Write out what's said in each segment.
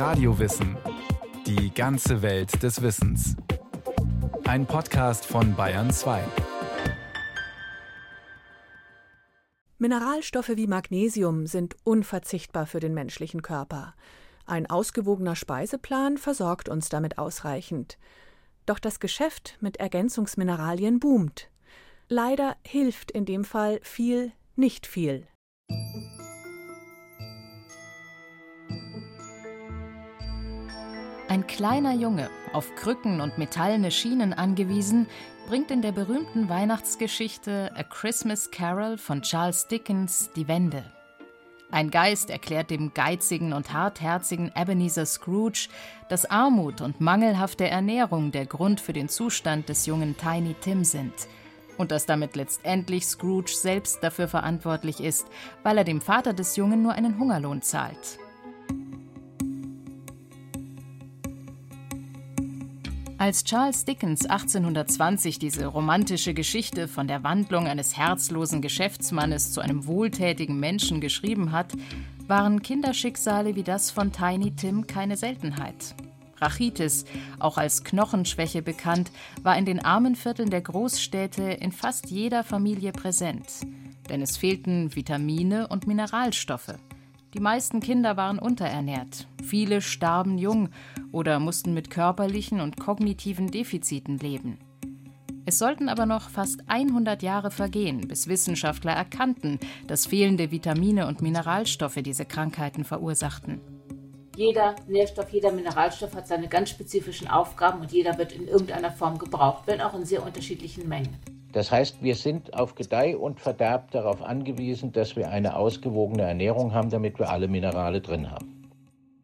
Radiowissen. Die ganze Welt des Wissens. Ein Podcast von Bayern 2. Mineralstoffe wie Magnesium sind unverzichtbar für den menschlichen Körper. Ein ausgewogener Speiseplan versorgt uns damit ausreichend. Doch das Geschäft mit Ergänzungsmineralien boomt. Leider hilft in dem Fall viel nicht viel. Ein kleiner Junge, auf Krücken und metallene Schienen angewiesen, bringt in der berühmten Weihnachtsgeschichte A Christmas Carol von Charles Dickens die Wende. Ein Geist erklärt dem geizigen und hartherzigen Ebenezer Scrooge, dass Armut und mangelhafte Ernährung der Grund für den Zustand des jungen Tiny Tim sind und dass damit letztendlich Scrooge selbst dafür verantwortlich ist, weil er dem Vater des Jungen nur einen Hungerlohn zahlt. Als Charles Dickens 1820 diese romantische Geschichte von der Wandlung eines herzlosen Geschäftsmannes zu einem wohltätigen Menschen geschrieben hat, waren Kinderschicksale wie das von Tiny Tim keine Seltenheit. Rachitis, auch als Knochenschwäche bekannt, war in den armen Vierteln der Großstädte in fast jeder Familie präsent. Denn es fehlten Vitamine und Mineralstoffe. Die meisten Kinder waren unterernährt. Viele starben jung oder mussten mit körperlichen und kognitiven Defiziten leben. Es sollten aber noch fast 100 Jahre vergehen, bis Wissenschaftler erkannten, dass fehlende Vitamine und Mineralstoffe diese Krankheiten verursachten. Jeder Nährstoff, jeder Mineralstoff hat seine ganz spezifischen Aufgaben und jeder wird in irgendeiner Form gebraucht, wenn auch in sehr unterschiedlichen Mengen. Das heißt, wir sind auf Gedeih und Verderb darauf angewiesen, dass wir eine ausgewogene Ernährung haben, damit wir alle Minerale drin haben.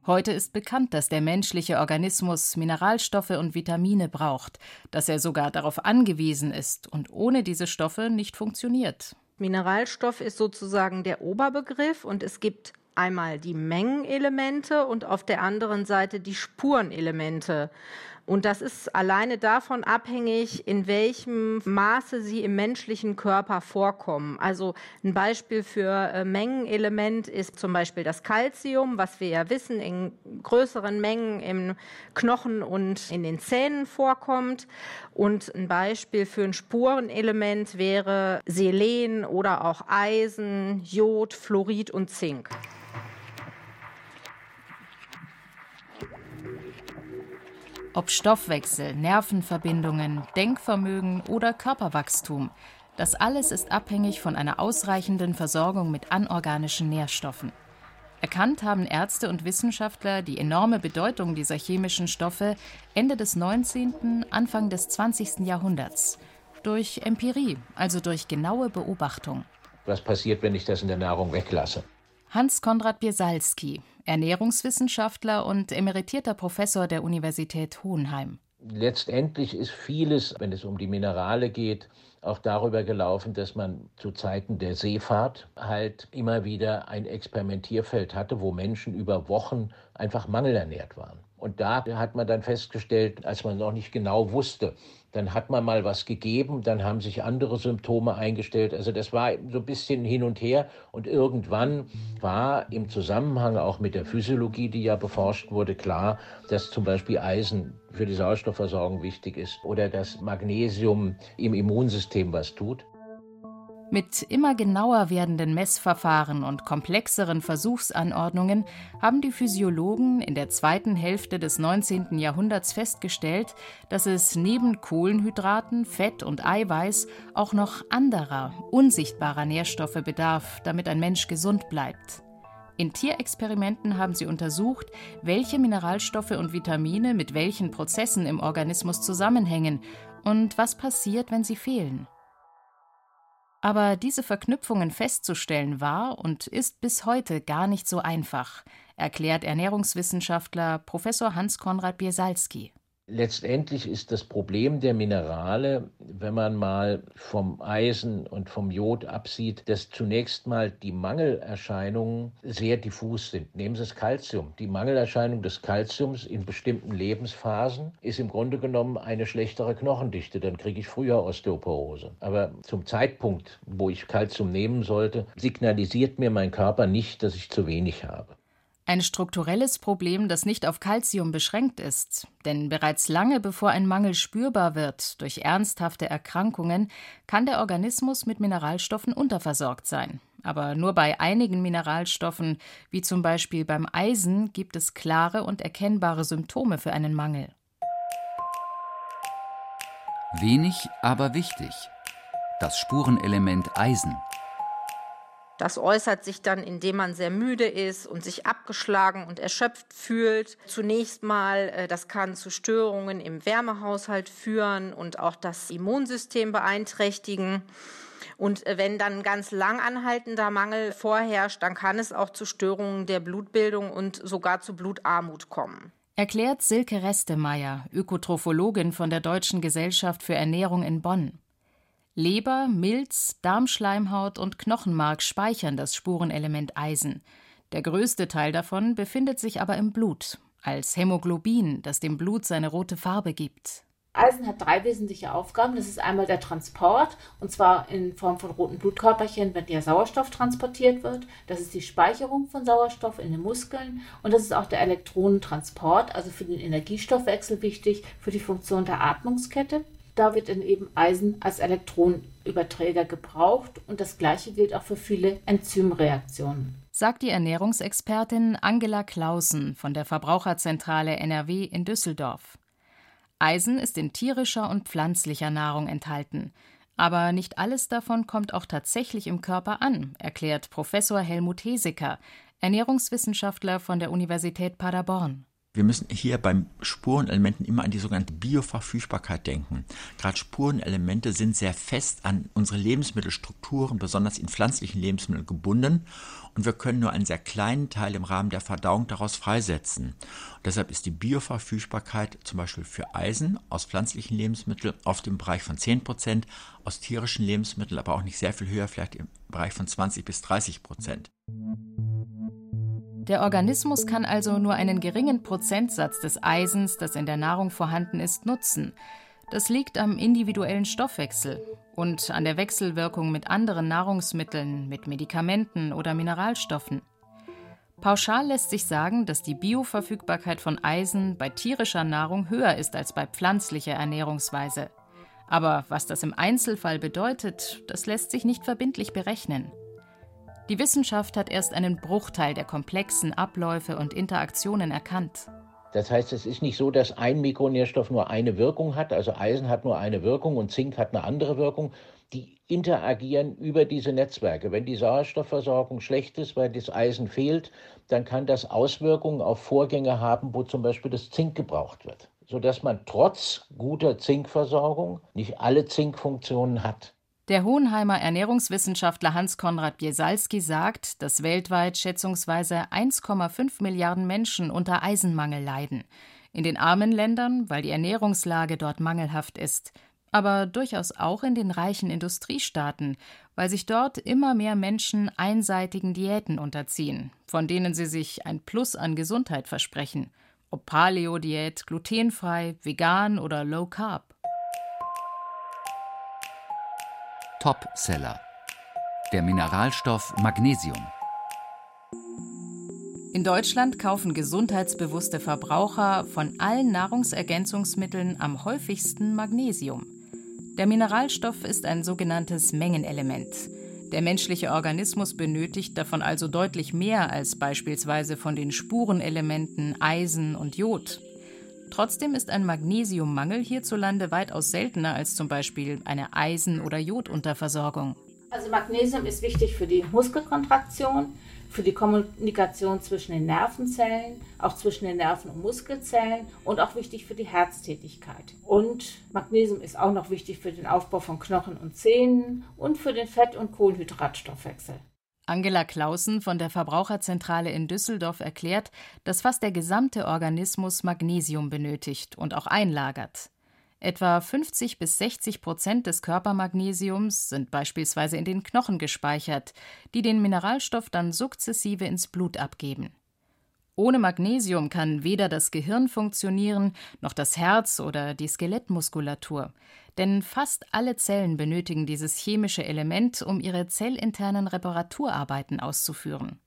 Heute ist bekannt, dass der menschliche Organismus Mineralstoffe und Vitamine braucht, dass er sogar darauf angewiesen ist und ohne diese Stoffe nicht funktioniert. Mineralstoff ist sozusagen der Oberbegriff und es gibt einmal die Mengenelemente und auf der anderen Seite die Spurenelemente. Und das ist alleine davon abhängig, in welchem Maße sie im menschlichen Körper vorkommen. Also ein Beispiel für äh, Mengenelement ist zum Beispiel das Calcium, was wir ja wissen, in größeren Mengen im Knochen und in den Zähnen vorkommt. Und ein Beispiel für ein Spurenelement wäre Selen oder auch Eisen, Jod, Fluorid und Zink. Ob Stoffwechsel, Nervenverbindungen, Denkvermögen oder Körperwachstum, das alles ist abhängig von einer ausreichenden Versorgung mit anorganischen Nährstoffen. Erkannt haben Ärzte und Wissenschaftler die enorme Bedeutung dieser chemischen Stoffe Ende des 19., Anfang des 20. Jahrhunderts. Durch Empirie, also durch genaue Beobachtung. Was passiert, wenn ich das in der Nahrung weglasse? Hans Konrad Biesalski, Ernährungswissenschaftler und emeritierter Professor der Universität Hohenheim. Letztendlich ist vieles, wenn es um die Minerale geht, auch darüber gelaufen, dass man zu Zeiten der Seefahrt halt immer wieder ein Experimentierfeld hatte, wo Menschen über Wochen einfach mangelernährt waren. Und da hat man dann festgestellt, als man noch nicht genau wusste, dann hat man mal was gegeben, dann haben sich andere Symptome eingestellt. Also das war so ein bisschen hin und her. Und irgendwann war im Zusammenhang auch mit der Physiologie, die ja beforscht wurde, klar, dass zum Beispiel Eisen für die Sauerstoffversorgung wichtig ist oder dass Magnesium im Immunsystem was tut. Mit immer genauer werdenden Messverfahren und komplexeren Versuchsanordnungen haben die Physiologen in der zweiten Hälfte des 19. Jahrhunderts festgestellt, dass es neben Kohlenhydraten, Fett und Eiweiß auch noch anderer, unsichtbarer Nährstoffe bedarf, damit ein Mensch gesund bleibt. In Tierexperimenten haben sie untersucht, welche Mineralstoffe und Vitamine mit welchen Prozessen im Organismus zusammenhängen und was passiert, wenn sie fehlen. Aber diese Verknüpfungen festzustellen war und ist bis heute gar nicht so einfach, erklärt Ernährungswissenschaftler Professor Hans Konrad Biesalski. Letztendlich ist das Problem der Minerale, wenn man mal vom Eisen und vom Jod absieht, dass zunächst mal die Mangelerscheinungen sehr diffus sind. Nehmen Sie das Kalzium. Die Mangelerscheinung des Kalziums in bestimmten Lebensphasen ist im Grunde genommen eine schlechtere Knochendichte. Dann kriege ich früher Osteoporose. Aber zum Zeitpunkt, wo ich Kalzium nehmen sollte, signalisiert mir mein Körper nicht, dass ich zu wenig habe. Ein strukturelles Problem, das nicht auf Calcium beschränkt ist. Denn bereits lange bevor ein Mangel spürbar wird durch ernsthafte Erkrankungen, kann der Organismus mit Mineralstoffen unterversorgt sein. Aber nur bei einigen Mineralstoffen, wie zum Beispiel beim Eisen, gibt es klare und erkennbare Symptome für einen Mangel. Wenig, aber wichtig. Das Spurenelement Eisen. Das äußert sich dann, indem man sehr müde ist und sich abgeschlagen und erschöpft fühlt. Zunächst mal, äh, das kann zu Störungen im Wärmehaushalt führen und auch das Immunsystem beeinträchtigen. Und äh, wenn dann ganz lang anhaltender Mangel vorherrscht, dann kann es auch zu Störungen der Blutbildung und sogar zu Blutarmut kommen. Erklärt Silke Restemeyer, Ökotrophologin von der Deutschen Gesellschaft für Ernährung in Bonn. Leber, Milz, Darmschleimhaut und Knochenmark speichern das Spurenelement Eisen. Der größte Teil davon befindet sich aber im Blut, als Hämoglobin, das dem Blut seine rote Farbe gibt. Eisen hat drei wesentliche Aufgaben. Das ist einmal der Transport, und zwar in Form von roten Blutkörperchen, wenn der Sauerstoff transportiert wird. Das ist die Speicherung von Sauerstoff in den Muskeln. Und das ist auch der Elektronentransport, also für den Energiestoffwechsel wichtig, für die Funktion der Atmungskette. Da wird dann eben Eisen als Elektronenüberträger gebraucht und das gleiche gilt auch für viele Enzymreaktionen. Sagt die Ernährungsexpertin Angela Clausen von der Verbraucherzentrale NRW in Düsseldorf. Eisen ist in tierischer und pflanzlicher Nahrung enthalten. Aber nicht alles davon kommt auch tatsächlich im Körper an, erklärt Professor Helmut Heseker, Ernährungswissenschaftler von der Universität Paderborn. Wir müssen hier beim Spurenelementen immer an die sogenannte Bioverfügbarkeit denken. Gerade Spurenelemente sind sehr fest an unsere Lebensmittelstrukturen, besonders in pflanzlichen Lebensmitteln gebunden und wir können nur einen sehr kleinen Teil im Rahmen der Verdauung daraus freisetzen. Und deshalb ist die Bioverfügbarkeit zum Beispiel für Eisen aus pflanzlichen Lebensmitteln oft im Bereich von 10 Prozent, aus tierischen Lebensmitteln aber auch nicht sehr viel höher, vielleicht im Bereich von 20 bis 30 Prozent. Der Organismus kann also nur einen geringen Prozentsatz des Eisens, das in der Nahrung vorhanden ist, nutzen. Das liegt am individuellen Stoffwechsel und an der Wechselwirkung mit anderen Nahrungsmitteln, mit Medikamenten oder Mineralstoffen. Pauschal lässt sich sagen, dass die Bioverfügbarkeit von Eisen bei tierischer Nahrung höher ist als bei pflanzlicher Ernährungsweise. Aber was das im Einzelfall bedeutet, das lässt sich nicht verbindlich berechnen. Die Wissenschaft hat erst einen Bruchteil der komplexen Abläufe und Interaktionen erkannt. Das heißt, es ist nicht so, dass ein Mikronährstoff nur eine Wirkung hat, also Eisen hat nur eine Wirkung und Zink hat eine andere Wirkung. Die interagieren über diese Netzwerke. Wenn die Sauerstoffversorgung schlecht ist, weil das Eisen fehlt, dann kann das Auswirkungen auf Vorgänge haben, wo zum Beispiel das Zink gebraucht wird, sodass man trotz guter Zinkversorgung nicht alle Zinkfunktionen hat. Der Hohenheimer Ernährungswissenschaftler Hans-Konrad Biesalski sagt, dass weltweit schätzungsweise 1,5 Milliarden Menschen unter Eisenmangel leiden. In den armen Ländern, weil die Ernährungslage dort mangelhaft ist, aber durchaus auch in den reichen Industriestaaten, weil sich dort immer mehr Menschen einseitigen Diäten unterziehen, von denen sie sich ein Plus an Gesundheit versprechen, ob Paleo-Diät, glutenfrei, vegan oder low carb. Topseller. Der Mineralstoff Magnesium. In Deutschland kaufen gesundheitsbewusste Verbraucher von allen Nahrungsergänzungsmitteln am häufigsten Magnesium. Der Mineralstoff ist ein sogenanntes Mengenelement. Der menschliche Organismus benötigt davon also deutlich mehr als beispielsweise von den Spurenelementen Eisen und Jod. Trotzdem ist ein Magnesiummangel hierzulande weitaus seltener als zum Beispiel eine Eisen- oder Jodunterversorgung. Also Magnesium ist wichtig für die Muskelkontraktion, für die Kommunikation zwischen den Nervenzellen, auch zwischen den Nerven- und Muskelzellen und auch wichtig für die Herztätigkeit. Und Magnesium ist auch noch wichtig für den Aufbau von Knochen und Zähnen und für den Fett- und Kohlenhydratstoffwechsel. Angela Clausen von der Verbraucherzentrale in Düsseldorf erklärt, dass fast der gesamte Organismus Magnesium benötigt und auch einlagert. Etwa 50 bis 60 Prozent des Körpermagnesiums sind beispielsweise in den Knochen gespeichert, die den Mineralstoff dann sukzessive ins Blut abgeben. Ohne Magnesium kann weder das Gehirn funktionieren, noch das Herz oder die Skelettmuskulatur. Denn fast alle Zellen benötigen dieses chemische Element, um ihre zellinternen Reparaturarbeiten auszuführen.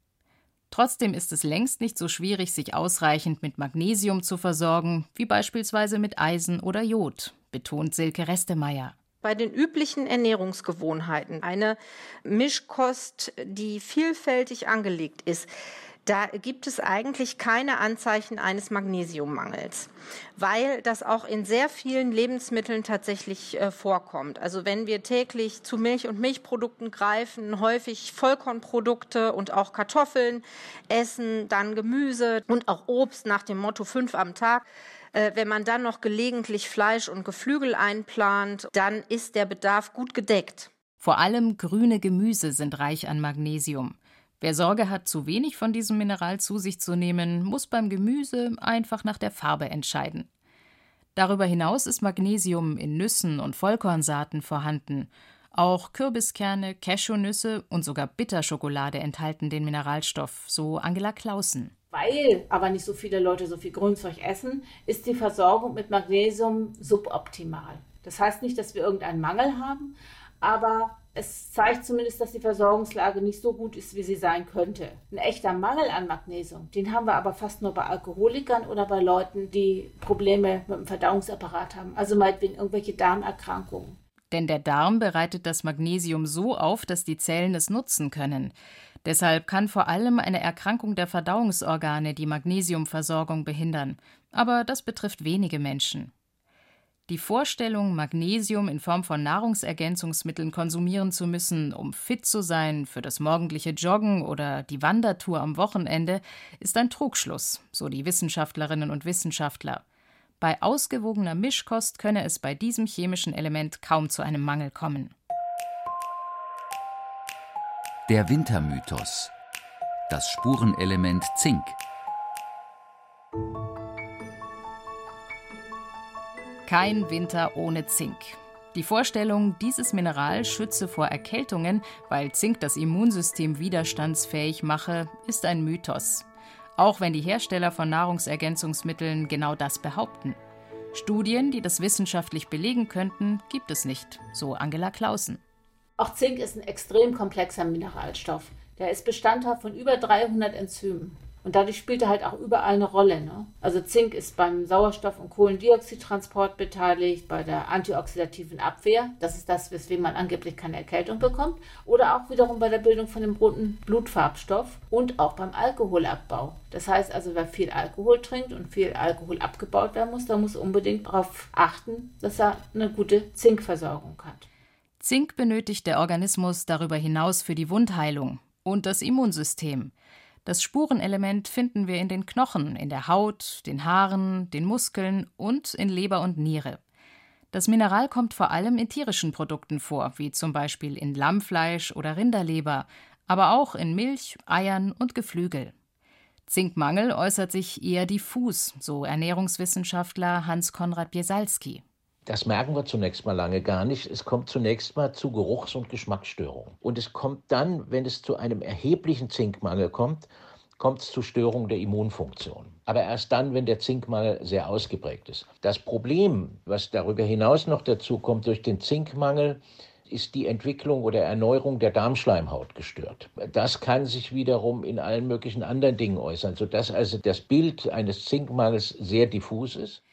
Trotzdem ist es längst nicht so schwierig, sich ausreichend mit Magnesium zu versorgen, wie beispielsweise mit Eisen oder Jod, betont Silke Restemeyer. Bei den üblichen Ernährungsgewohnheiten, eine Mischkost, die vielfältig angelegt ist, da gibt es eigentlich keine Anzeichen eines Magnesiummangels, weil das auch in sehr vielen Lebensmitteln tatsächlich äh, vorkommt. Also wenn wir täglich zu Milch und Milchprodukten greifen, häufig Vollkornprodukte und auch Kartoffeln essen, dann Gemüse und auch Obst nach dem Motto fünf am Tag, äh, wenn man dann noch gelegentlich Fleisch und Geflügel einplant, dann ist der Bedarf gut gedeckt. Vor allem grüne Gemüse sind reich an Magnesium. Wer Sorge hat, zu wenig von diesem Mineral zu sich zu nehmen, muss beim Gemüse einfach nach der Farbe entscheiden. Darüber hinaus ist Magnesium in Nüssen und Vollkornsaaten vorhanden. Auch Kürbiskerne, Cashewnüsse und sogar Bitterschokolade enthalten den Mineralstoff, so Angela Clausen. Weil aber nicht so viele Leute so viel Grünzeug essen, ist die Versorgung mit Magnesium suboptimal. Das heißt nicht, dass wir irgendeinen Mangel haben, aber es zeigt zumindest, dass die Versorgungslage nicht so gut ist, wie sie sein könnte. Ein echter Mangel an Magnesium, den haben wir aber fast nur bei Alkoholikern oder bei Leuten, die Probleme mit dem Verdauungsapparat haben, also meinetwegen irgendwelche Darmerkrankungen. Denn der Darm bereitet das Magnesium so auf, dass die Zellen es nutzen können. Deshalb kann vor allem eine Erkrankung der Verdauungsorgane die Magnesiumversorgung behindern. Aber das betrifft wenige Menschen. Die Vorstellung, Magnesium in Form von Nahrungsergänzungsmitteln konsumieren zu müssen, um fit zu sein für das morgendliche Joggen oder die Wandertour am Wochenende, ist ein Trugschluss, so die Wissenschaftlerinnen und Wissenschaftler. Bei ausgewogener Mischkost könne es bei diesem chemischen Element kaum zu einem Mangel kommen. Der Wintermythos. Das Spurenelement Zink Kein Winter ohne Zink. Die Vorstellung, dieses Mineral schütze vor Erkältungen, weil Zink das Immunsystem widerstandsfähig mache, ist ein Mythos. Auch wenn die Hersteller von Nahrungsergänzungsmitteln genau das behaupten. Studien, die das wissenschaftlich belegen könnten, gibt es nicht, so Angela Clausen. Auch Zink ist ein extrem komplexer Mineralstoff. Der ist Bestandteil von über 300 Enzymen. Und dadurch spielt er halt auch überall eine Rolle. Ne? Also Zink ist beim Sauerstoff- und Kohlendioxidtransport beteiligt, bei der antioxidativen Abwehr. Das ist das, weswegen man angeblich keine Erkältung bekommt. Oder auch wiederum bei der Bildung von dem roten Blutfarbstoff und auch beim Alkoholabbau. Das heißt also, wer viel Alkohol trinkt und viel Alkohol abgebaut werden muss, der muss unbedingt darauf achten, dass er eine gute Zinkversorgung hat. Zink benötigt der Organismus darüber hinaus für die Wundheilung und das Immunsystem. Das Spurenelement finden wir in den Knochen, in der Haut, den Haaren, den Muskeln und in Leber und Niere. Das Mineral kommt vor allem in tierischen Produkten vor, wie zum Beispiel in Lammfleisch oder Rinderleber, aber auch in Milch, Eiern und Geflügel. Zinkmangel äußert sich eher diffus, so Ernährungswissenschaftler Hans-Konrad Biesalski. Das merken wir zunächst mal lange gar nicht. Es kommt zunächst mal zu Geruchs- und Geschmacksstörungen. Und es kommt dann, wenn es zu einem erheblichen Zinkmangel kommt, kommt es zu Störungen der Immunfunktion. Aber erst dann, wenn der Zinkmangel sehr ausgeprägt ist. Das Problem, was darüber hinaus noch dazu kommt durch den Zinkmangel, ist die Entwicklung oder Erneuerung der Darmschleimhaut gestört. Das kann sich wiederum in allen möglichen anderen Dingen äußern, sodass also das Bild eines Zinkmangels sehr diffus ist.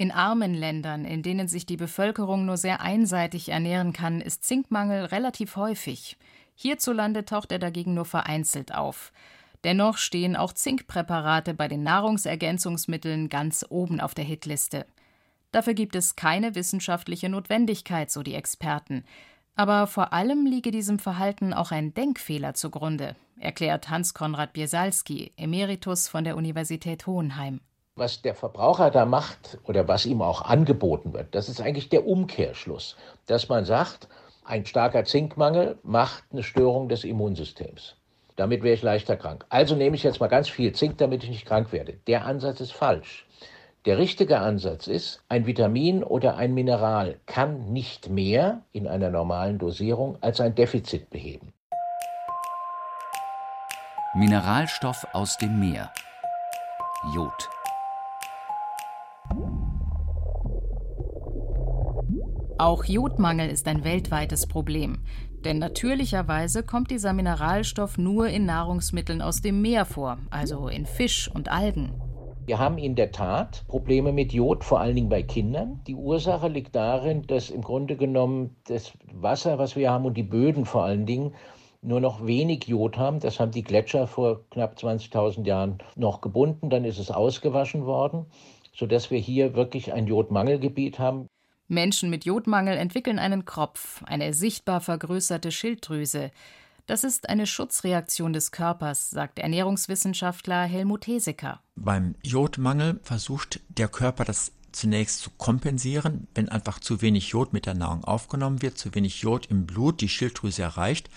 In armen Ländern, in denen sich die Bevölkerung nur sehr einseitig ernähren kann, ist Zinkmangel relativ häufig. Hierzulande taucht er dagegen nur vereinzelt auf. Dennoch stehen auch Zinkpräparate bei den Nahrungsergänzungsmitteln ganz oben auf der Hitliste. Dafür gibt es keine wissenschaftliche Notwendigkeit, so die Experten. Aber vor allem liege diesem Verhalten auch ein Denkfehler zugrunde, erklärt Hans-Konrad Biesalski, Emeritus von der Universität Hohenheim was der Verbraucher da macht oder was ihm auch angeboten wird, das ist eigentlich der Umkehrschluss, dass man sagt, ein starker Zinkmangel macht eine Störung des Immunsystems. Damit wäre ich leichter krank. Also nehme ich jetzt mal ganz viel Zink, damit ich nicht krank werde. Der Ansatz ist falsch. Der richtige Ansatz ist, ein Vitamin oder ein Mineral kann nicht mehr in einer normalen Dosierung als ein Defizit beheben. Mineralstoff aus dem Meer. Jod. Auch Jodmangel ist ein weltweites Problem. Denn natürlicherweise kommt dieser Mineralstoff nur in Nahrungsmitteln aus dem Meer vor, also in Fisch und Algen. Wir haben in der Tat Probleme mit Jod, vor allen Dingen bei Kindern. Die Ursache liegt darin, dass im Grunde genommen das Wasser, was wir haben und die Böden vor allen Dingen nur noch wenig Jod haben. Das haben die Gletscher vor knapp 20.000 Jahren noch gebunden. Dann ist es ausgewaschen worden, sodass wir hier wirklich ein Jodmangelgebiet haben. Menschen mit Jodmangel entwickeln einen Kropf, eine sichtbar vergrößerte Schilddrüse. Das ist eine Schutzreaktion des Körpers, sagt Ernährungswissenschaftler Helmut Heseker. Beim Jodmangel versucht der Körper das zunächst zu kompensieren, wenn einfach zu wenig Jod mit der Nahrung aufgenommen wird, zu wenig Jod im Blut die Schilddrüse erreicht,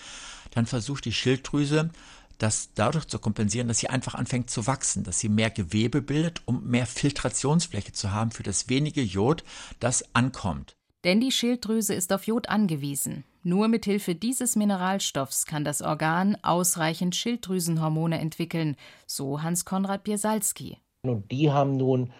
dann versucht die Schilddrüse das dadurch zu kompensieren, dass sie einfach anfängt zu wachsen, dass sie mehr Gewebe bildet, um mehr Filtrationsfläche zu haben für das wenige Jod, das ankommt. Denn die Schilddrüse ist auf Jod angewiesen. Nur mit Hilfe dieses Mineralstoffs kann das Organ ausreichend Schilddrüsenhormone entwickeln, so Hans-Konrad Biersalski. Und die haben nun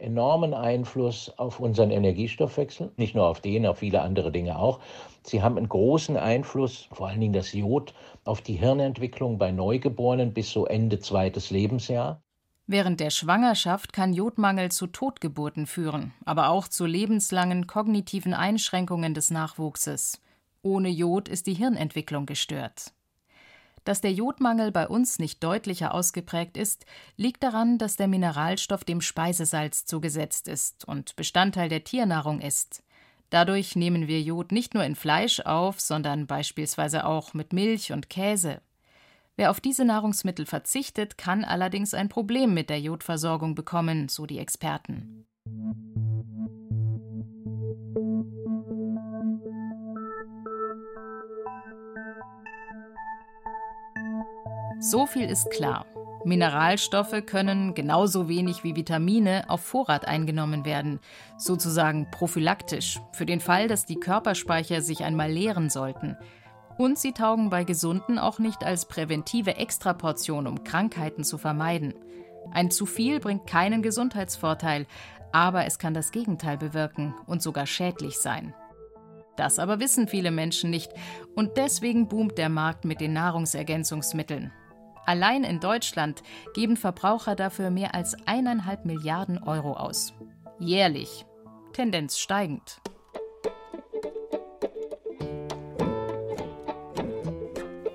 enormen Einfluss auf unseren Energiestoffwechsel, nicht nur auf den, auf viele andere Dinge auch. Sie haben einen großen Einfluss, vor allen Dingen das Jod, auf die Hirnentwicklung bei Neugeborenen bis so Ende zweites Lebensjahr. Während der Schwangerschaft kann Jodmangel zu Totgeburten führen, aber auch zu lebenslangen kognitiven Einschränkungen des Nachwuchses. Ohne Jod ist die Hirnentwicklung gestört. Dass der Jodmangel bei uns nicht deutlicher ausgeprägt ist, liegt daran, dass der Mineralstoff dem Speisesalz zugesetzt ist und Bestandteil der Tiernahrung ist. Dadurch nehmen wir Jod nicht nur in Fleisch auf, sondern beispielsweise auch mit Milch und Käse. Wer auf diese Nahrungsmittel verzichtet, kann allerdings ein Problem mit der Jodversorgung bekommen, so die Experten. So viel ist klar. Mineralstoffe können genauso wenig wie Vitamine auf Vorrat eingenommen werden, sozusagen prophylaktisch, für den Fall, dass die Körperspeicher sich einmal leeren sollten. Und sie taugen bei Gesunden auch nicht als präventive Extraportion, um Krankheiten zu vermeiden. Ein zu viel bringt keinen Gesundheitsvorteil, aber es kann das Gegenteil bewirken und sogar schädlich sein. Das aber wissen viele Menschen nicht und deswegen boomt der Markt mit den Nahrungsergänzungsmitteln. Allein in Deutschland geben Verbraucher dafür mehr als eineinhalb Milliarden Euro aus. Jährlich. Tendenz steigend.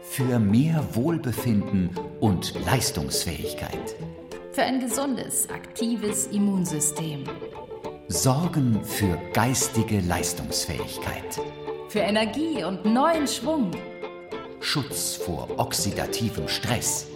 Für mehr Wohlbefinden und Leistungsfähigkeit. Für ein gesundes, aktives Immunsystem. Sorgen für geistige Leistungsfähigkeit. Für Energie und neuen Schwung. Schutz vor oxidativem Stress.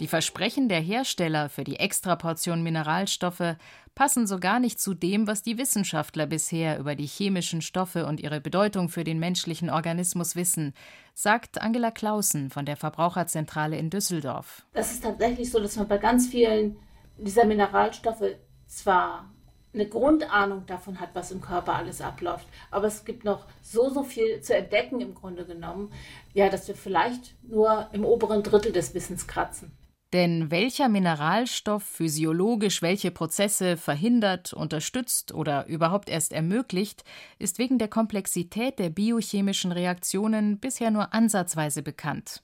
Die Versprechen der Hersteller für die Extraportion Mineralstoffe passen so gar nicht zu dem, was die Wissenschaftler bisher über die chemischen Stoffe und ihre Bedeutung für den menschlichen Organismus wissen, sagt Angela Clausen von der Verbraucherzentrale in Düsseldorf. Das ist tatsächlich so, dass man bei ganz vielen dieser Mineralstoffe zwar eine Grundahnung davon hat, was im Körper alles abläuft. Aber es gibt noch so, so viel zu entdecken im Grunde genommen, ja, dass wir vielleicht nur im oberen Drittel des Wissens kratzen. Denn welcher Mineralstoff physiologisch welche Prozesse verhindert, unterstützt oder überhaupt erst ermöglicht, ist wegen der Komplexität der biochemischen Reaktionen bisher nur ansatzweise bekannt.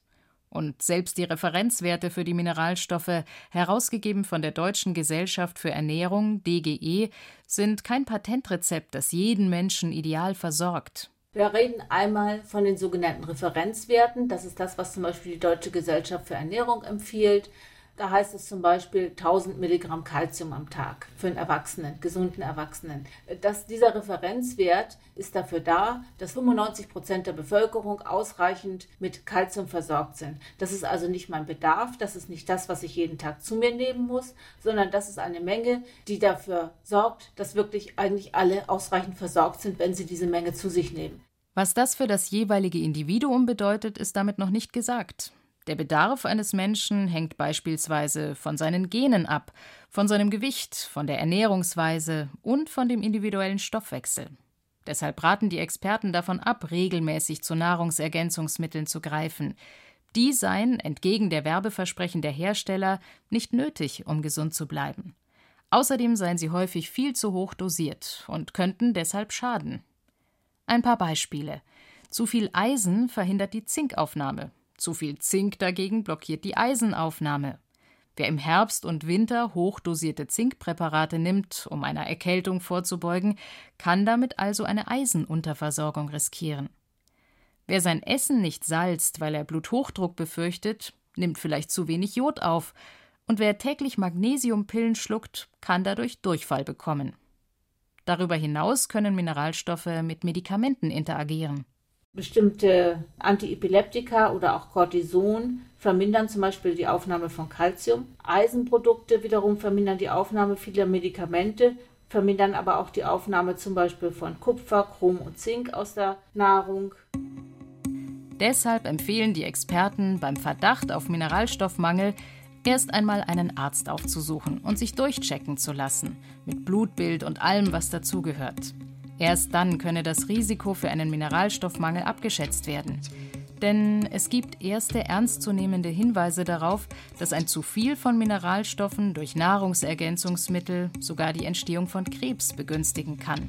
Und selbst die Referenzwerte für die Mineralstoffe, herausgegeben von der Deutschen Gesellschaft für Ernährung DGE, sind kein Patentrezept, das jeden Menschen ideal versorgt. Wir reden einmal von den sogenannten Referenzwerten. Das ist das, was zum Beispiel die Deutsche Gesellschaft für Ernährung empfiehlt. Da heißt es zum Beispiel 1000 Milligramm Kalzium am Tag für einen Erwachsenen, gesunden Erwachsenen. Das, dieser Referenzwert ist dafür da, dass 95 Prozent der Bevölkerung ausreichend mit Kalzium versorgt sind. Das ist also nicht mein Bedarf, das ist nicht das, was ich jeden Tag zu mir nehmen muss, sondern das ist eine Menge, die dafür sorgt, dass wirklich eigentlich alle ausreichend versorgt sind, wenn sie diese Menge zu sich nehmen. Was das für das jeweilige Individuum bedeutet, ist damit noch nicht gesagt. Der Bedarf eines Menschen hängt beispielsweise von seinen Genen ab, von seinem Gewicht, von der Ernährungsweise und von dem individuellen Stoffwechsel. Deshalb raten die Experten davon ab, regelmäßig zu Nahrungsergänzungsmitteln zu greifen. Die seien, entgegen der Werbeversprechen der Hersteller, nicht nötig, um gesund zu bleiben. Außerdem seien sie häufig viel zu hoch dosiert und könnten deshalb schaden. Ein paar Beispiele. Zu viel Eisen verhindert die Zinkaufnahme. Zu viel Zink dagegen blockiert die Eisenaufnahme. Wer im Herbst und Winter hochdosierte Zinkpräparate nimmt, um einer Erkältung vorzubeugen, kann damit also eine Eisenunterversorgung riskieren. Wer sein Essen nicht salzt, weil er Bluthochdruck befürchtet, nimmt vielleicht zu wenig Jod auf, und wer täglich Magnesiumpillen schluckt, kann dadurch Durchfall bekommen. Darüber hinaus können Mineralstoffe mit Medikamenten interagieren. Bestimmte Antiepileptika oder auch Cortison vermindern zum Beispiel die Aufnahme von Calcium. Eisenprodukte wiederum vermindern die Aufnahme vieler Medikamente, vermindern aber auch die Aufnahme zum Beispiel von Kupfer, Chrom und Zink aus der Nahrung. Deshalb empfehlen die Experten beim Verdacht auf Mineralstoffmangel erst einmal einen Arzt aufzusuchen und sich durchchecken zu lassen, mit Blutbild und allem, was dazugehört. Erst dann könne das Risiko für einen Mineralstoffmangel abgeschätzt werden. Denn es gibt erste ernstzunehmende Hinweise darauf, dass ein zu viel von Mineralstoffen durch Nahrungsergänzungsmittel sogar die Entstehung von Krebs begünstigen kann.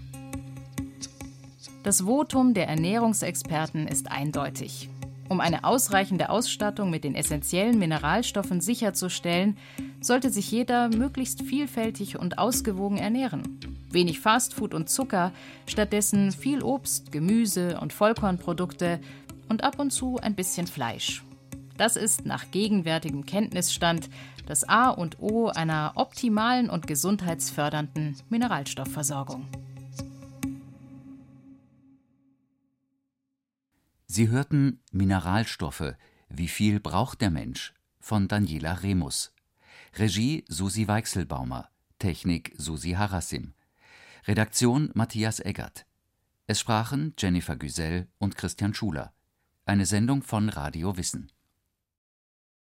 Das Votum der Ernährungsexperten ist eindeutig. Um eine ausreichende Ausstattung mit den essentiellen Mineralstoffen sicherzustellen, sollte sich jeder möglichst vielfältig und ausgewogen ernähren. Wenig Fastfood und Zucker, stattdessen viel Obst, Gemüse und Vollkornprodukte und ab und zu ein bisschen Fleisch. Das ist nach gegenwärtigem Kenntnisstand das A und O einer optimalen und gesundheitsfördernden Mineralstoffversorgung. Sie hörten Mineralstoffe. Wie viel braucht der Mensch? von Daniela Remus. Regie Susi Weichselbaumer. Technik Susi Harassim. Redaktion Matthias Eggert. Es sprachen Jennifer Güsell und Christian Schuler. Eine Sendung von Radio Wissen.